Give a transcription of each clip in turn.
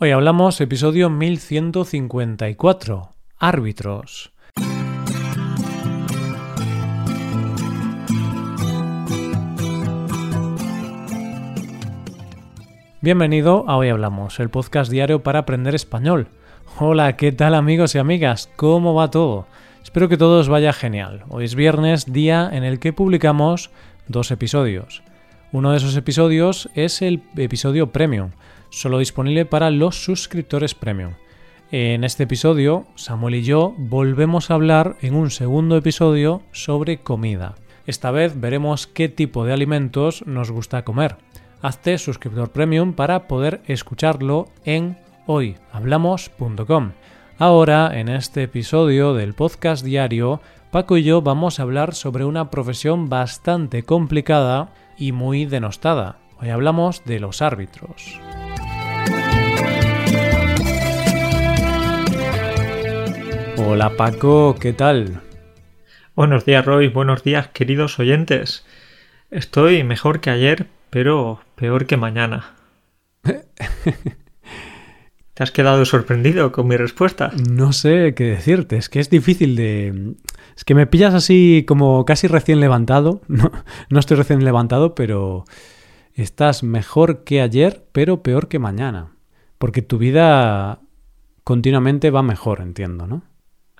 Hoy hablamos episodio 1154, árbitros. Bienvenido a Hoy Hablamos, el podcast diario para aprender español. Hola, ¿qué tal amigos y amigas? ¿Cómo va todo? Espero que todo os vaya genial. Hoy es viernes, día en el que publicamos dos episodios. Uno de esos episodios es el episodio Premium, solo disponible para los suscriptores Premium. En este episodio, Samuel y yo volvemos a hablar en un segundo episodio sobre comida. Esta vez veremos qué tipo de alimentos nos gusta comer. Hazte suscriptor premium para poder escucharlo en hoyhablamos.com. Ahora, en este episodio del podcast diario, Paco y yo vamos a hablar sobre una profesión bastante complicada y muy denostada. Hoy hablamos de los árbitros. Hola Paco, ¿qué tal? Buenos días Roy, buenos días queridos oyentes. Estoy mejor que ayer, pero peor que mañana. ¿Te has quedado sorprendido con mi respuesta? No sé qué decirte, es que es difícil de... Es que me pillas así como casi recién levantado. No, no estoy recién levantado, pero estás mejor que ayer, pero peor que mañana. Porque tu vida continuamente va mejor, entiendo, ¿no?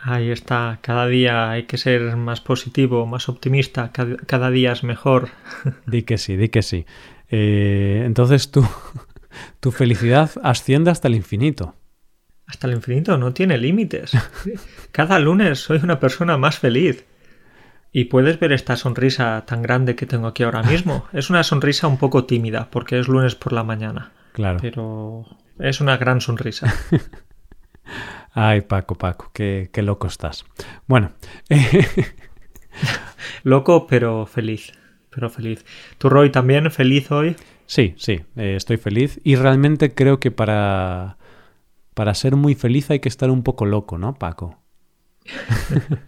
Ahí está, cada día hay que ser más positivo, más optimista, cada, día es mejor. Di que sí, di que sí. Eh, entonces tú, tu felicidad asciende hasta el infinito. Hasta el infinito no tiene límites. Cada lunes soy una persona más feliz. Y puedes ver esta sonrisa tan grande que tengo aquí ahora mismo. Es una sonrisa un poco tímida porque es lunes por la mañana. Claro. Pero es una gran sonrisa. Ay, Paco, Paco, qué, loco estás. Bueno. loco, pero feliz. Pero feliz. ¿Tú, Roy, también feliz hoy? Sí, sí, eh, estoy feliz. Y realmente creo que para, para ser muy feliz hay que estar un poco loco, ¿no, Paco?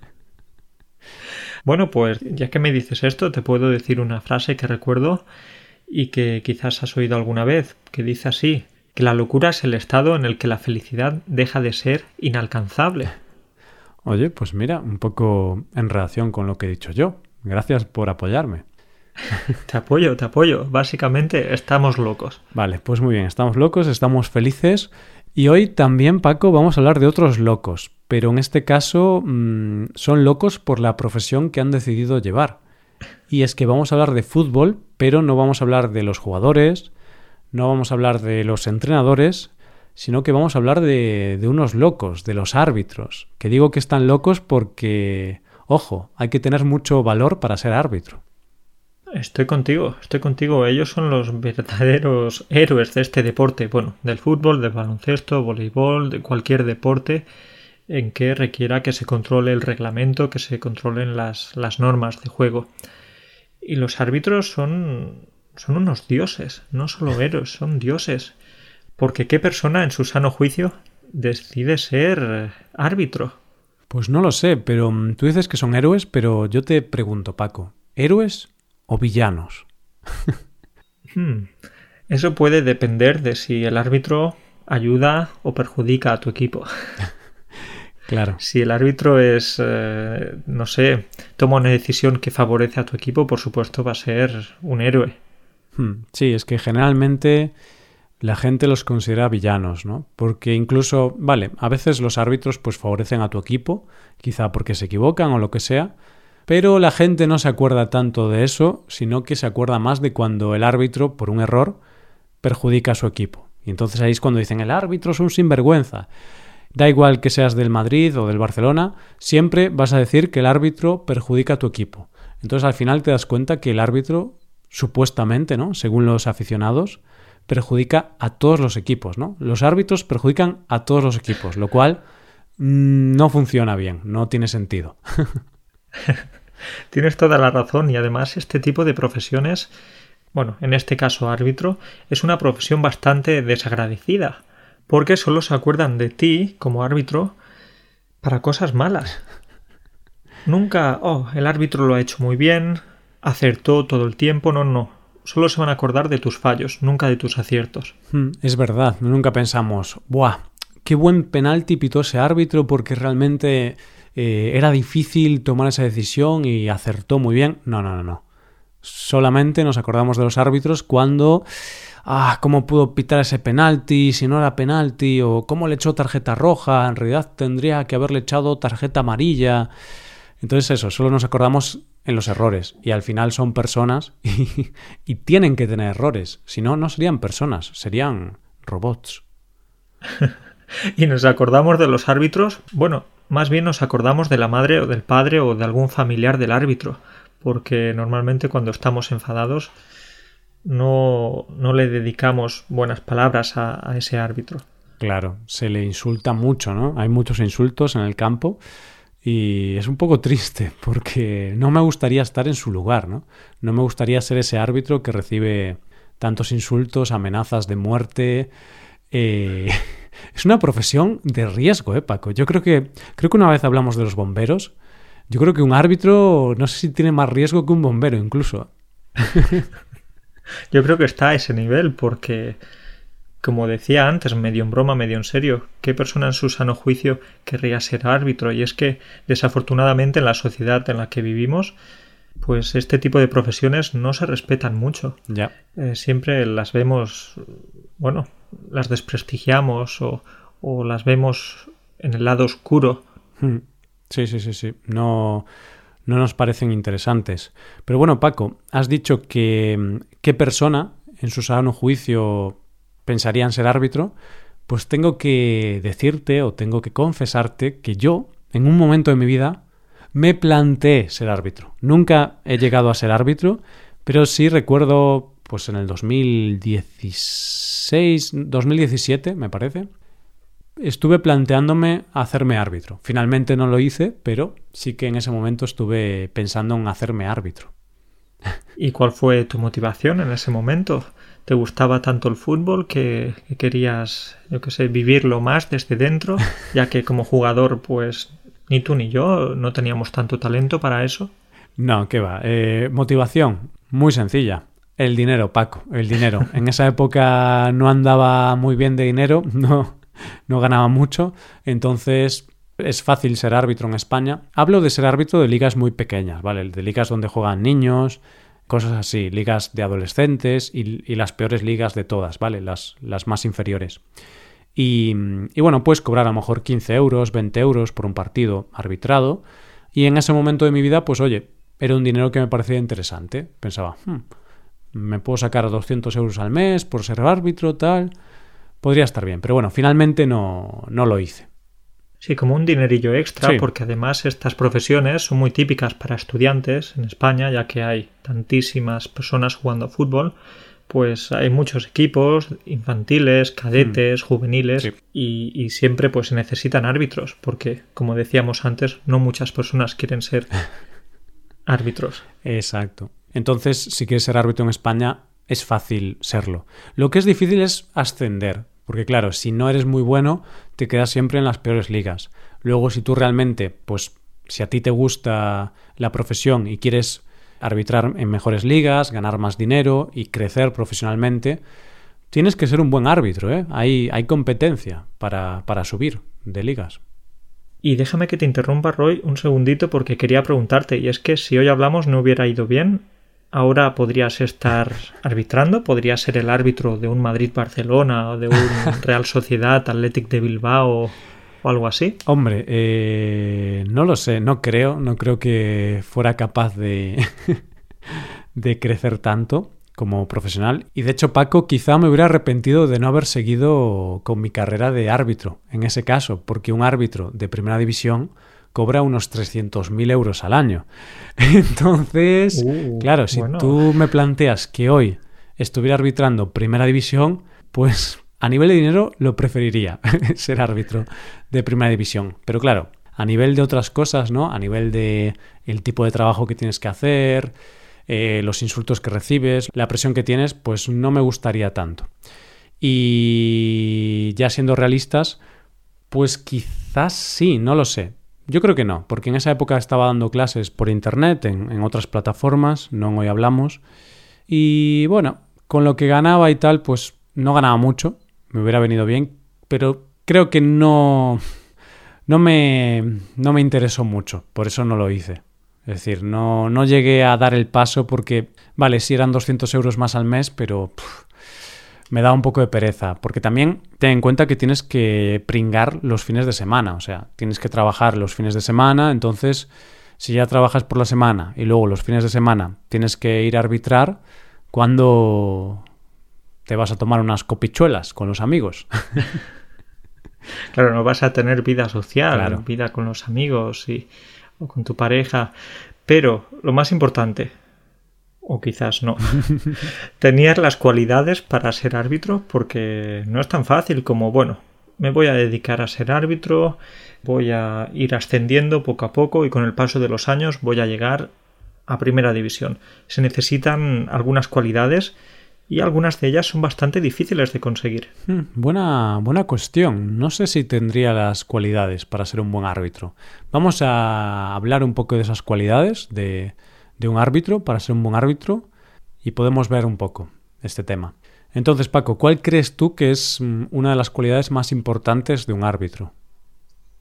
bueno, pues ya que me dices esto, te puedo decir una frase que recuerdo y que quizás has oído alguna vez, que dice así que la locura es el estado en el que la felicidad deja de ser inalcanzable. Oye, pues mira, un poco en relación con lo que he dicho yo. Gracias por apoyarme. te apoyo, te apoyo. Básicamente estamos locos. Vale, pues muy bien, estamos locos, estamos felices. Y hoy también, Paco, vamos a hablar de otros locos, pero en este caso mm, son locos por la profesión que han decidido llevar. Y es que vamos a hablar de fútbol, pero no vamos a hablar de los jugadores, no vamos a hablar de los entrenadores, sino que vamos a hablar de, de, unos locos, de los árbitros. Que digo que están locos porque, ojo, hay que tener mucho valor para ser árbitro. Estoy contigo, estoy contigo. Ellos son los verdaderos héroes de este deporte. Bueno, del fútbol, del baloncesto, voleibol, de cualquier deporte en que requiera que se controle el reglamento, que se controlen las, las normas de juego. Y los árbitros son son unos dioses, no solo héroes, son dioses. Porque ¿qué persona en su sano juicio decide ser árbitro? Pues no lo sé, pero mm, tú dices que son héroes, pero yo te pregunto, Paco, ¿héroes o villanos? Hmm, eso puede depender de si el árbitro ayuda o perjudica a tu equipo. Claro. Si el árbitro es, eh, no sé, toma una decisión que favorece a tu equipo, por supuesto va a ser un héroe. Hmm. Sí, es que generalmente la gente los considera villanos, ¿no? Porque incluso, vale, a veces los árbitros pues favorecen a tu equipo, quizá porque se equivocan o lo que sea, pero la gente no se acuerda tanto de eso, sino que se acuerda más de cuando el árbitro, por un error, perjudica a su equipo. Y entonces ahí es cuando dicen el árbitro es un sinvergüenza. Da igual que seas del Madrid o del Barcelona, siempre vas a decir que el árbitro perjudica a tu equipo. Entonces al final te das cuenta que el árbitro supuestamente, ¿no? Según los aficionados, perjudica a todos los equipos, ¿no? Los árbitros perjudican a todos los equipos, lo cual mm, no funciona bien, no tiene sentido. Tienes toda la razón y además este tipo de profesiones, bueno, en este caso árbitro, es una profesión bastante desagradecida, porque solo se acuerdan de ti como árbitro para cosas malas. Nunca, oh, el árbitro lo ha hecho muy bien, acertó todo el tiempo, no, no. solo se van a acordar de tus fallos, nunca de tus aciertos. Hmm, es verdad, nunca pensamos, ¡buah! Qué buen penalti pitó ese árbitro porque realmente eh, era difícil tomar esa decisión y acertó muy bien. No, no, no, no. Solamente nos acordamos de los árbitros cuando ah, cómo pudo pitar ese penalti, si no era penalti, o cómo le echó tarjeta roja, en realidad tendría que haberle echado tarjeta amarilla. Entonces eso, solo nos acordamos en los errores y al final son personas y, y tienen que tener errores, si no, no serían personas, serían robots. y nos acordamos de los árbitros, bueno, más bien nos acordamos de la madre o del padre o de algún familiar del árbitro, porque normalmente cuando estamos enfadados no, no le dedicamos buenas palabras a, a ese árbitro. Claro, se le insulta mucho, ¿no? Hay muchos insultos en el campo y es un poco triste porque no me gustaría estar en su lugar, ¿no? No me gustaría ser ese árbitro que recibe tantos insultos, amenazas de muerte. Eh, es una profesión de riesgo, ¿eh, Paco? Yo creo que, creo que una vez hablamos de los bomberos. Yo creo que un árbitro no sé si tiene más riesgo que un bombero incluso. Yo creo que está a ese nivel porque, como decía antes, medio en broma, medio en serio, ¿qué persona en su sano juicio querría ser árbitro? Y es que, desafortunadamente, en la sociedad en la que vivimos, pues este tipo de profesiones no se respetan mucho. Ya. Eh, siempre las vemos, bueno, las desprestigiamos o, o las vemos en el lado oscuro. Hmm. Sí, sí, sí, sí. No, no nos parecen interesantes. Pero bueno, Paco, has dicho que qué persona, en su sano juicio, pensaría en ser árbitro. Pues tengo que decirte o tengo que confesarte que yo, en un momento de mi vida, me planteé ser árbitro. Nunca he llegado a ser árbitro, pero sí recuerdo, pues en el 2016, 2017, me parece, estuve planteándome hacerme árbitro. Finalmente no lo hice, pero sí que en ese momento estuve pensando en hacerme árbitro. ¿Y cuál fue tu motivación en ese momento? ¿Te gustaba tanto el fútbol que, querías, yo qué sé, vivirlo más desde dentro? Ya que como jugador, pues ni tú ni yo no teníamos tanto talento para eso. No, qué va. Eh, motivación, muy sencilla. El dinero, Paco, el dinero. En esa época no andaba muy bien de dinero, no, no ganaba mucho, entonces es fácil ser árbitro en España. Hablo de ser árbitro de ligas muy pequeñas, ¿vale? De ligas donde juegan niños, cosas así, ligas de adolescentes y, las peores ligas de todas, ¿vale? Las, las más inferiores. Y, y, bueno, puedes cobrar a lo mejor 15 euros, 20 euros por un partido arbitrado. Y en ese momento de mi vida, pues oye, era un dinero que me parecía interesante. Pensaba, hmm, me puedo sacar 200 euros al mes por ser árbitro, tal podría estar bien. Pero bueno, finalmente no, no lo hice. Sí, como un dinerillo extra, porque además estas profesiones son muy típicas para estudiantes en España, ya que hay tantísimas personas jugando a fútbol, pues hay muchos equipos infantiles, cadetes, mm. juveniles, y, y, siempre pues se necesitan árbitros, porque como decíamos antes, no muchas personas quieren ser árbitros. Exacto. Entonces, si quieres ser árbitro en España, es fácil serlo. Lo que es difícil es ascender, porque claro, si no eres muy bueno, te quedas siempre en las peores ligas. Luego, si tú realmente, pues, si a ti te gusta la profesión y quieres arbitrar en mejores ligas, ganar más dinero y crecer profesionalmente, tienes que ser un buen árbitro, ¿eh? Hay, hay competencia para, para subir de ligas. Y déjame que te interrumpa, Roy, un segundito porque quería preguntarte, y es que si hoy hablamos no hubiera ido bien, ahora podrías estar arbitrando, podrías ser el árbitro de un Madrid-Barcelona o de un Real Sociedad Athletic de Bilbao o algo así. Hombre, eh, no lo sé, no creo, no creo que fuera capaz de, de crecer tanto como profesional. Y de hecho, Paco, quizá me hubiera arrepentido de no haber seguido con mi carrera de árbitro en ese caso, porque un árbitro de primera división cobra unos 300.000 euros al año. Entonces, uh, claro, si tú me planteas que hoy estuviera arbitrando primera división, pues a nivel de dinero lo preferiría ser árbitro de primera división. Pero claro, a nivel de otras cosas, ¿no? A nivel de el tipo de trabajo que tienes que hacer, eh, los insultos que recibes, la presión que tienes, pues no me gustaría tanto. Y ya siendo realistas, pues quizás sí, no lo sé. Yo creo que no, porque en esa época estaba dando clases por internet, en, otras plataformas, no hoy hablamos, Y bueno, con lo que ganaba y tal, pues no ganaba mucho, me hubiera venido bien, pero creo que no, no, me, no me interesó mucho, por eso no lo hice. Es decir, no, no llegué a dar el paso porque, vale, sí eran 200 euros más al mes, pero me da un poco de pereza. Porque también ten en cuenta que tienes que pringar los fines de semana. O sea, tienes que trabajar los fines de semana. Entonces, si ya trabajas por la semana y luego los fines de semana tienes que ir a arbitrar, ¿cuándo te vas a tomar unas copichuelas con los amigos? claro, no vas a tener vida social, vida con los amigos y o con tu pareja. Pero lo más importante, o quizás no, tenías las cualidades para ser árbitro porque no es tan fácil como, bueno, me voy a dedicar a ser árbitro, voy a ir ascendiendo poco a poco y con el paso de los años voy a llegar a primera división. Se necesitan algunas cualidades y algunas de ellas son bastante difíciles de conseguir. Hmm, buena, buena cuestión. No sé si tendría las cualidades para ser un buen árbitro. Vamos a hablar un poco de esas cualidades de, de un árbitro para ser un buen árbitro y podemos ver un poco este tema. Entonces, Paco, ¿cuál crees tú que es mm, una de las cualidades más importantes de un árbitro?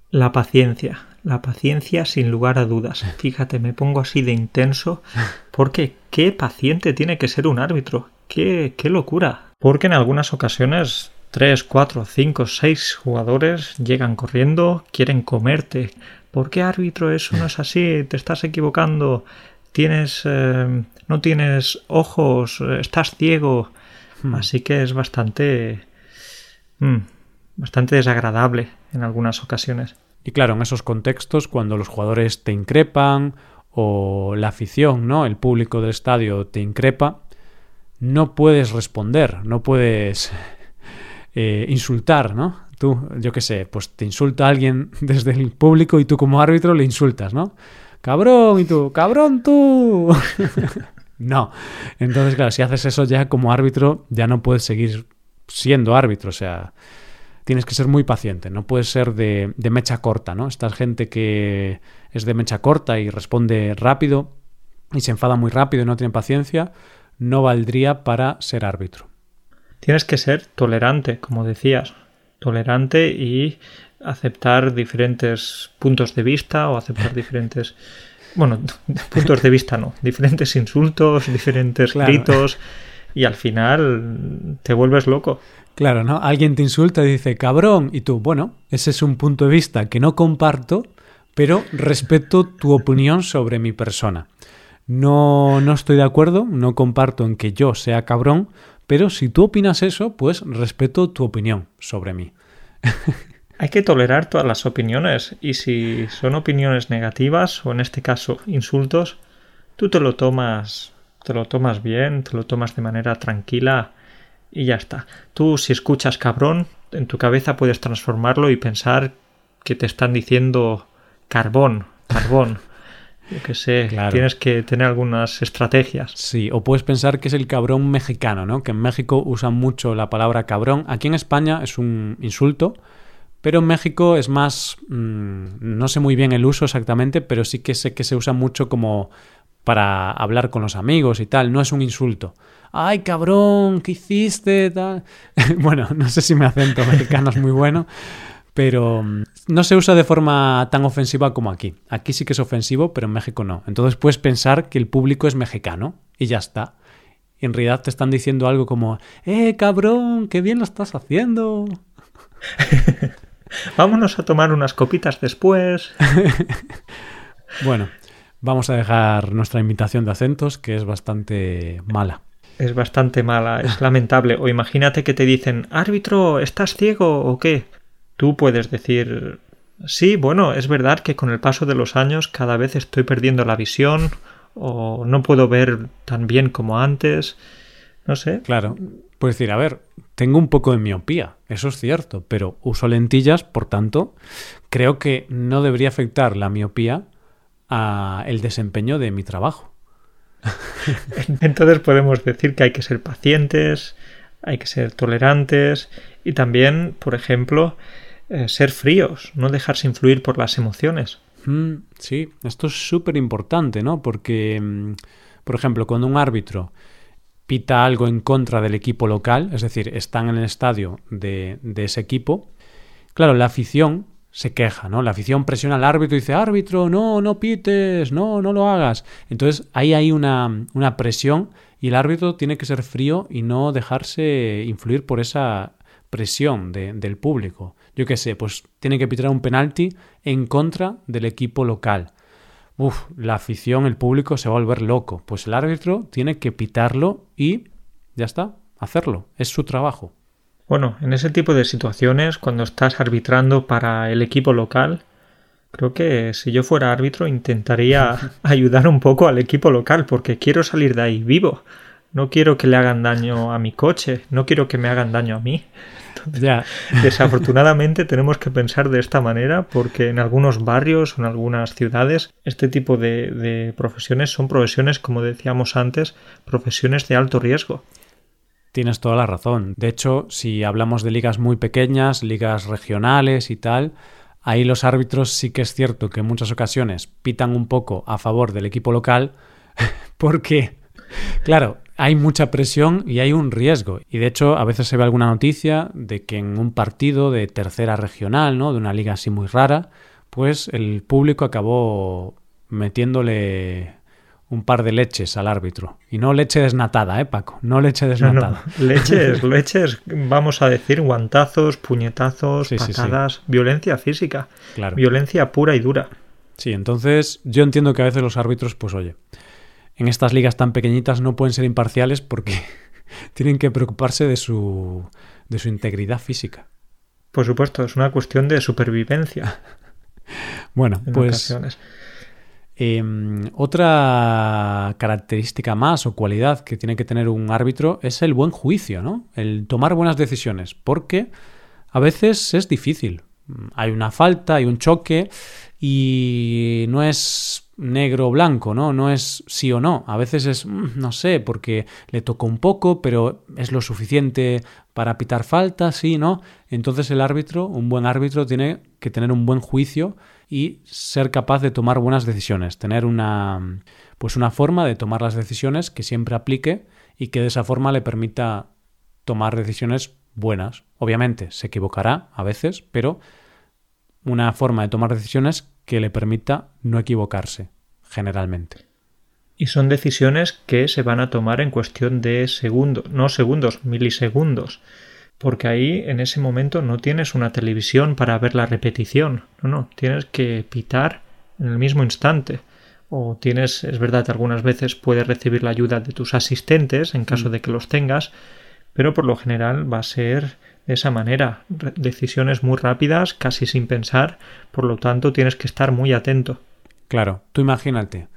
La paciencia, la paciencia sin lugar a dudas. Fíjate, me pongo así de intenso porque qué paciente tiene que ser un árbitro. ¡Qué, qué locura! Porque en algunas ocasiones tres, cuatro, cinco, seis jugadores llegan corriendo, quieren comerte. ¿Por qué árbitro eso no es así? Te estás equivocando. Tienes, eh, no tienes ojos, estás ciego. Hmm. Así que es bastante, mm, bastante desagradable en algunas ocasiones. Y claro, en esos contextos, cuando los jugadores te increpan o la afición, ¿no? El público del estadio te increpa, no puedes responder, no puedes eh, insultar, ¿no? Tú, yo qué sé, pues te insulta alguien desde el público y tú como árbitro le insultas, ¿no? Cabrón, y tú, cabrón tú. no. Entonces, claro, si haces eso ya como árbitro, ya no puedes seguir siendo árbitro, o sea, tienes que ser muy paciente, no puedes ser de, de mecha corta, ¿no? Esta gente que es de mecha corta y responde rápido y se enfada muy rápido y no tiene paciencia, no valdría para ser árbitro. Tienes que ser tolerante, como decías, tolerante y aceptar diferentes puntos de vista o aceptar diferentes bueno, puntos de vista no, diferentes insultos, diferentes gritos y al final te vuelves loco. Claro, ¿no? Alguien te insulta y dice cabrón y tú, bueno, ese es un punto de vista que no comparto, pero respeto tu opinión sobre mi persona. No, no estoy de acuerdo, no comparto en que yo sea cabrón, pero si tú opinas eso, pues respeto tu opinión sobre mí. Hay que tolerar todas las opiniones y si son opiniones negativas o en este caso insultos, tú te lo tomas, te lo tomas bien, te lo tomas de manera tranquila y ya está. Tú si escuchas cabrón, en tu cabeza puedes transformarlo y pensar que te están diciendo carbón, carbón. Yo que sé, tienes que tener algunas estrategias. Sí, o puedes pensar que es el cabrón mexicano, ¿no? Que en México usan mucho la palabra cabrón. Aquí en España es un insulto, pero en México es más... Mm, no sé muy bien el uso exactamente, pero sí que sé que se usa mucho como para hablar con los amigos y tal. No es un insulto. ¡Ay, cabrón! ¿Qué hiciste? Bueno, no sé si mi acento mexicano es muy bueno, pero mm, no se usa de forma tan ofensiva como aquí. Aquí sí que es ofensivo, pero en México no. Entonces puedes pensar que el público es mexicano y ya está. Y en realidad te están diciendo algo como, ¡eh, cabrón! ¡Qué bien lo estás haciendo! Vámonos a tomar unas copitas después. bueno, vamos a dejar nuestra invitación de acentos, que es bastante mala. Es bastante mala, es lamentable. O imagínate que te dicen, árbitro, ¿estás ciego o qué? Tú puedes decir, sí, bueno, es verdad que con el paso de los años cada vez estoy perdiendo la visión o no puedo ver tan bien como antes. No sé. Claro. Puedes decir, a ver, tengo un poco de miopía, eso es cierto, pero uso lentillas, por tanto, creo que no debería afectar la miopía a el desempeño de mi trabajo. Entonces podemos decir que hay que ser pacientes, hay que ser tolerantes y también, por ejemplo, eh, ser fríos, no dejarse influir por las emociones. Mm, sí, esto es súper importante, ¿no? Porque, mm, por ejemplo, cuando un árbitro pita algo en contra del equipo local, es decir, están en el estadio de, ese equipo, claro, la afición se queja, ¿no? La afición presiona al árbitro y dice, árbitro, no, no pites, no, no lo hagas. Entonces ahí hay una, una presión y el árbitro tiene que ser frío y no dejarse influir por esa presión de, del público. Yo qué sé, pues tiene que pitar un penalti en contra del equipo local. Uf, la afición, el público se va a volver loco. Pues el árbitro tiene que pitarlo y ya está, hacerlo. Es su trabajo. Bueno, en ese tipo de situaciones, cuando estás arbitrando para el equipo local, creo que si yo fuera árbitro intentaría ayudar un poco al equipo local, porque quiero salir de ahí vivo. No quiero que le hagan daño a mi coche, no quiero que me hagan daño a mí. Desafortunadamente tenemos que pensar de esta manera porque en algunos barrios o en algunas ciudades este tipo de, de profesiones son profesiones, como decíamos antes, profesiones de alto riesgo. Tienes toda la razón. De hecho, si hablamos de ligas muy pequeñas, ligas regionales y tal, ahí los árbitros sí que es cierto que en muchas ocasiones pitan un poco a favor del equipo local porque, claro, hay mucha presión y hay un riesgo. Y de hecho, a veces se ve alguna noticia de que en un partido de tercera regional, ¿no? De una liga así muy rara, pues el público acabó metiéndole un par de leches al árbitro. Y no leche desnatada, ¿eh, Paco? No leche desnatada. No, no. Leches, leches, vamos a decir, guantazos, puñetazos, Sí, sí, sí. patadas, violencia física, Claro. violencia pura y dura. Sí, entonces yo entiendo que a veces los árbitros, pues oye, en estas ligas tan pequeñitas no pueden ser imparciales porque tienen que preocuparse de su, de su integridad física. Por supuesto, es una cuestión de supervivencia Bueno, en pues eh, otra característica más o cualidad que tiene que tener un árbitro es el buen juicio, ¿no? El tomar buenas decisiones, porque a veces es difícil. Hay una falta, hay un choque y no es negro o blanco, ¿no? No es sí o no. A veces es, mm, no sé, porque le tocó un poco, pero es lo suficiente para pitar falta, sí, ¿no? Entonces el árbitro, un buen árbitro, tiene que tener un buen juicio y ser capaz de tomar buenas decisiones, tener una pues una forma de tomar las decisiones que siempre aplique y que de esa forma le permita tomar decisiones buenas. Obviamente se equivocará a veces, pero una forma de tomar decisiones que le permita no equivocarse, generalmente. Y son decisiones que se van a tomar en cuestión de segundos, no segundos, milisegundos. Porque ahí en ese momento no tienes una televisión para ver la repetición. No, no, tienes que pitar en el mismo instante. O tienes, es verdad, algunas veces puedes recibir la ayuda de tus asistentes en caso Mm. de que los tengas, pero por lo general va a ser de esa manera. Decisiones muy rápidas, casi sin pensar, por lo tanto tienes que estar muy atento. Claro, tú imagínate,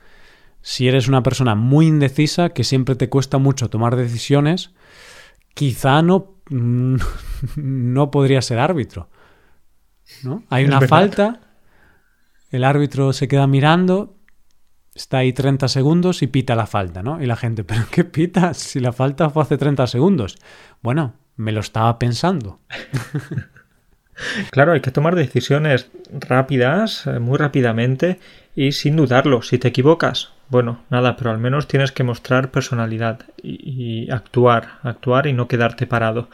si eres una persona muy indecisa, que siempre te cuesta mucho tomar decisiones, quizá no, no podría ser árbitro. ¿no? Hay Es una verdad. falta, el árbitro se queda mirando, está ahí 30 segundos y pita la falta, ¿no? Y la gente, ¿pero qué pita? Si la falta fue hace 30 segundos. Bueno, me lo estaba pensando. Claro, hay que tomar decisiones rápidas, eh, muy rápidamente y sin dudarlo. Si te equivocas, bueno, nada, pero al menos tienes que mostrar personalidad y, y actuar, actuar y no quedarte parado.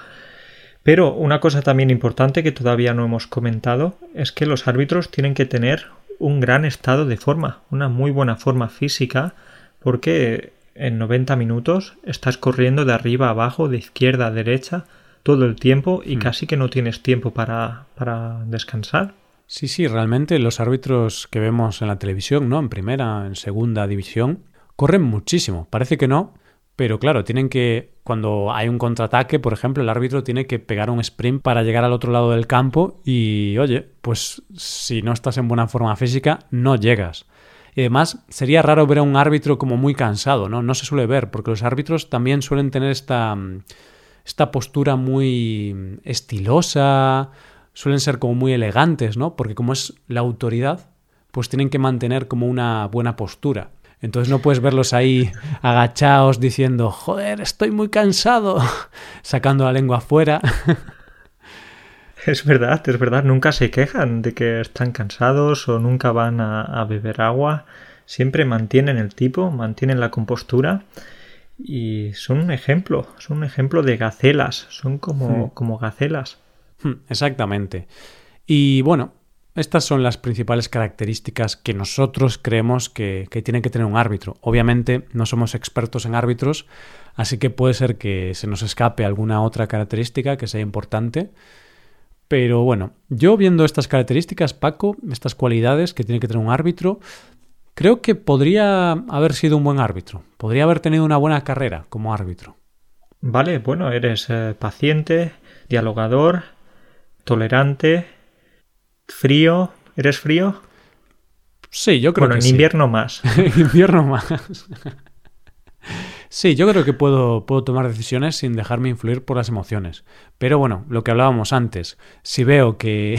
Pero una cosa también importante que todavía no hemos comentado es que los árbitros tienen que tener un gran estado de forma, una muy buena forma física, porque en 90 minutos estás corriendo de arriba a abajo, de izquierda a derecha, todo el tiempo y Mm. casi que no tienes tiempo para, para descansar. Sí, sí, realmente los árbitros que vemos en la televisión, ¿no? En primera, en segunda división, corren muchísimo. Parece que no, pero claro, tienen que, cuando hay un contraataque, por ejemplo, el árbitro tiene que pegar un sprint para llegar al otro lado del campo y, oye, pues si no estás en buena forma física, no llegas. Y además, sería raro ver a un árbitro como muy cansado, ¿no? No se suele ver, porque los árbitros también suelen tener esta, esta postura muy estilosa, suelen ser como muy elegantes, ¿no? Porque como es la autoridad, pues tienen que mantener como una buena postura. Entonces no puedes verlos ahí agachados diciendo, joder, estoy muy cansado, sacando la lengua afuera. Es verdad, es verdad, nunca se quejan de que están cansados o nunca van a, a beber agua, siempre mantienen el tipo, mantienen la compostura y son un ejemplo, son un ejemplo de gacelas, son como, Hmm. como gacelas. Hmm, Exactamente. Y bueno, estas son las principales características que nosotros creemos que, que tiene que tener un árbitro. Obviamente no somos expertos en árbitros, así que puede ser que se nos escape alguna otra característica que sea importante. Pero bueno, yo viendo estas características, Paco, estas cualidades que tiene que tener un árbitro, creo que podría haber sido un buen árbitro. Podría haber tenido una buena carrera como árbitro. Vale, bueno, eres eh, paciente, dialogador, tolerante, frío. ¿Eres frío? Sí, yo creo bueno, que en sí. invierno más. En invierno más. Sí, yo creo que puedo, puedo tomar decisiones sin dejarme influir por las emociones. Pero bueno, lo que hablábamos antes, si veo que,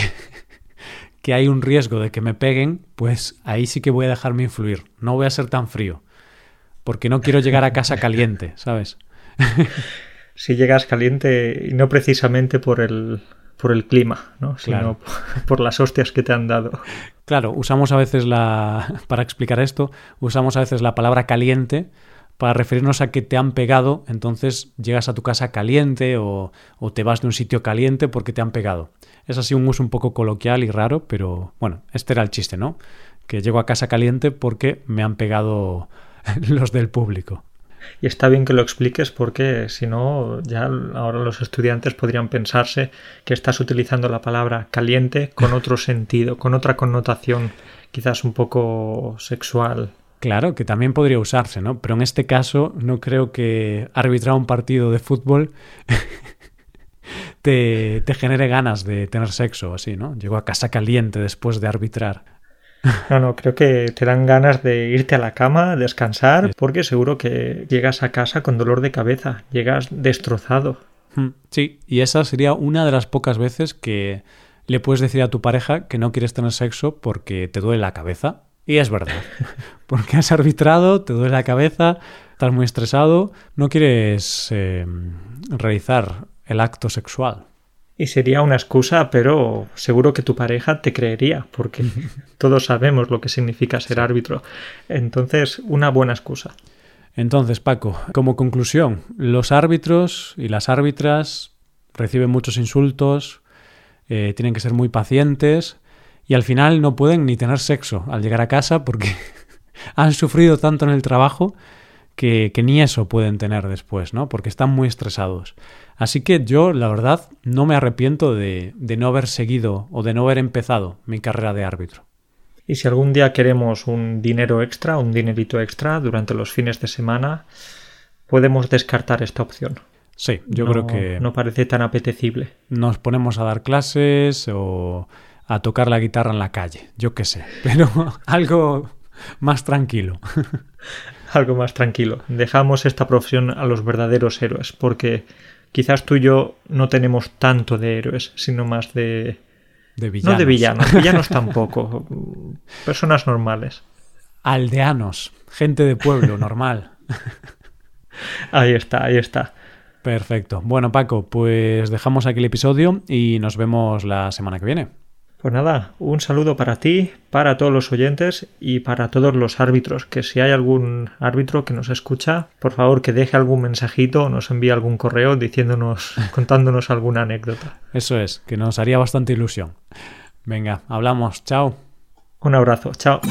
que hay un riesgo de que me peguen, pues ahí sí que voy a dejarme influir. No voy a ser tan frío. Porque no quiero llegar a casa caliente, ¿sabes? si llegas caliente y no precisamente por el, por el clima, ¿no? Claro. sino por las hostias que te han dado. Claro, usamos a veces la. Para explicar esto, usamos a veces la palabra caliente para referirnos a que te han pegado, entonces llegas a tu casa caliente o, o, te vas de un sitio caliente porque te han pegado. Es así un uso un poco coloquial y raro, pero bueno, este era el chiste, ¿no? Que llego a casa caliente porque me han pegado los del público. Y está bien que lo expliques porque si no, ya ahora los estudiantes podrían pensarse que estás utilizando la palabra caliente con otro sentido, con otra connotación, quizás un poco sexual. Claro, que también podría usarse, ¿no? Pero en este caso no creo que arbitrar un partido de fútbol te, te, genere ganas de tener sexo así, ¿no? Llego a casa caliente después de arbitrar. No, no, creo que te dan ganas de irte a la cama, descansar, porque seguro que llegas a casa con dolor de cabeza, llegas destrozado. Hmm, Sí, y esa sería una de las pocas veces que le puedes decir a tu pareja que no quieres tener sexo porque te duele la cabeza. Y es verdad. Porque has arbitrado, te duele la cabeza, estás muy estresado, no quieres eh, realizar el acto sexual. Y sería una excusa, pero seguro que tu pareja te creería, porque todos sabemos lo que significa ser árbitro. Entonces, una buena excusa. Entonces, Paco, como conclusión, los árbitros y las árbitras reciben muchos insultos, eh, tienen que ser muy pacientes y al final no pueden ni tener sexo al llegar a casa porque han sufrido tanto en el trabajo que, que, ni eso pueden tener después, ¿no? Porque están muy estresados. Así que yo, la verdad, no me arrepiento de, de no haber seguido o de no haber empezado mi carrera de árbitro. Y si algún día queremos un dinero extra, un dinerito extra durante los fines de semana, podemos descartar esta opción. Sí, yo no, creo que... No parece tan apetecible. Nos ponemos a dar clases o a tocar la guitarra en la calle, yo qué sé, pero algo más tranquilo. algo más tranquilo. Dejamos esta profesión a los verdaderos héroes, porque quizás tú y yo no tenemos tanto de héroes, sino más de... De villanos. No de villanos, villanos tampoco. Personas normales. Aldeanos, gente de pueblo, normal. ahí está, ahí está. Perfecto. Bueno, Paco, pues dejamos aquí el episodio y nos vemos la semana que viene. Pues nada, un saludo para ti, para todos los oyentes y para todos los árbitros. Que si hay algún árbitro que nos escucha, por favor que deje algún mensajito o nos envíe algún correo diciéndonos, contándonos alguna anécdota. Eso es, que nos haría bastante ilusión. Venga, hablamos. Chao. Un abrazo. Chao.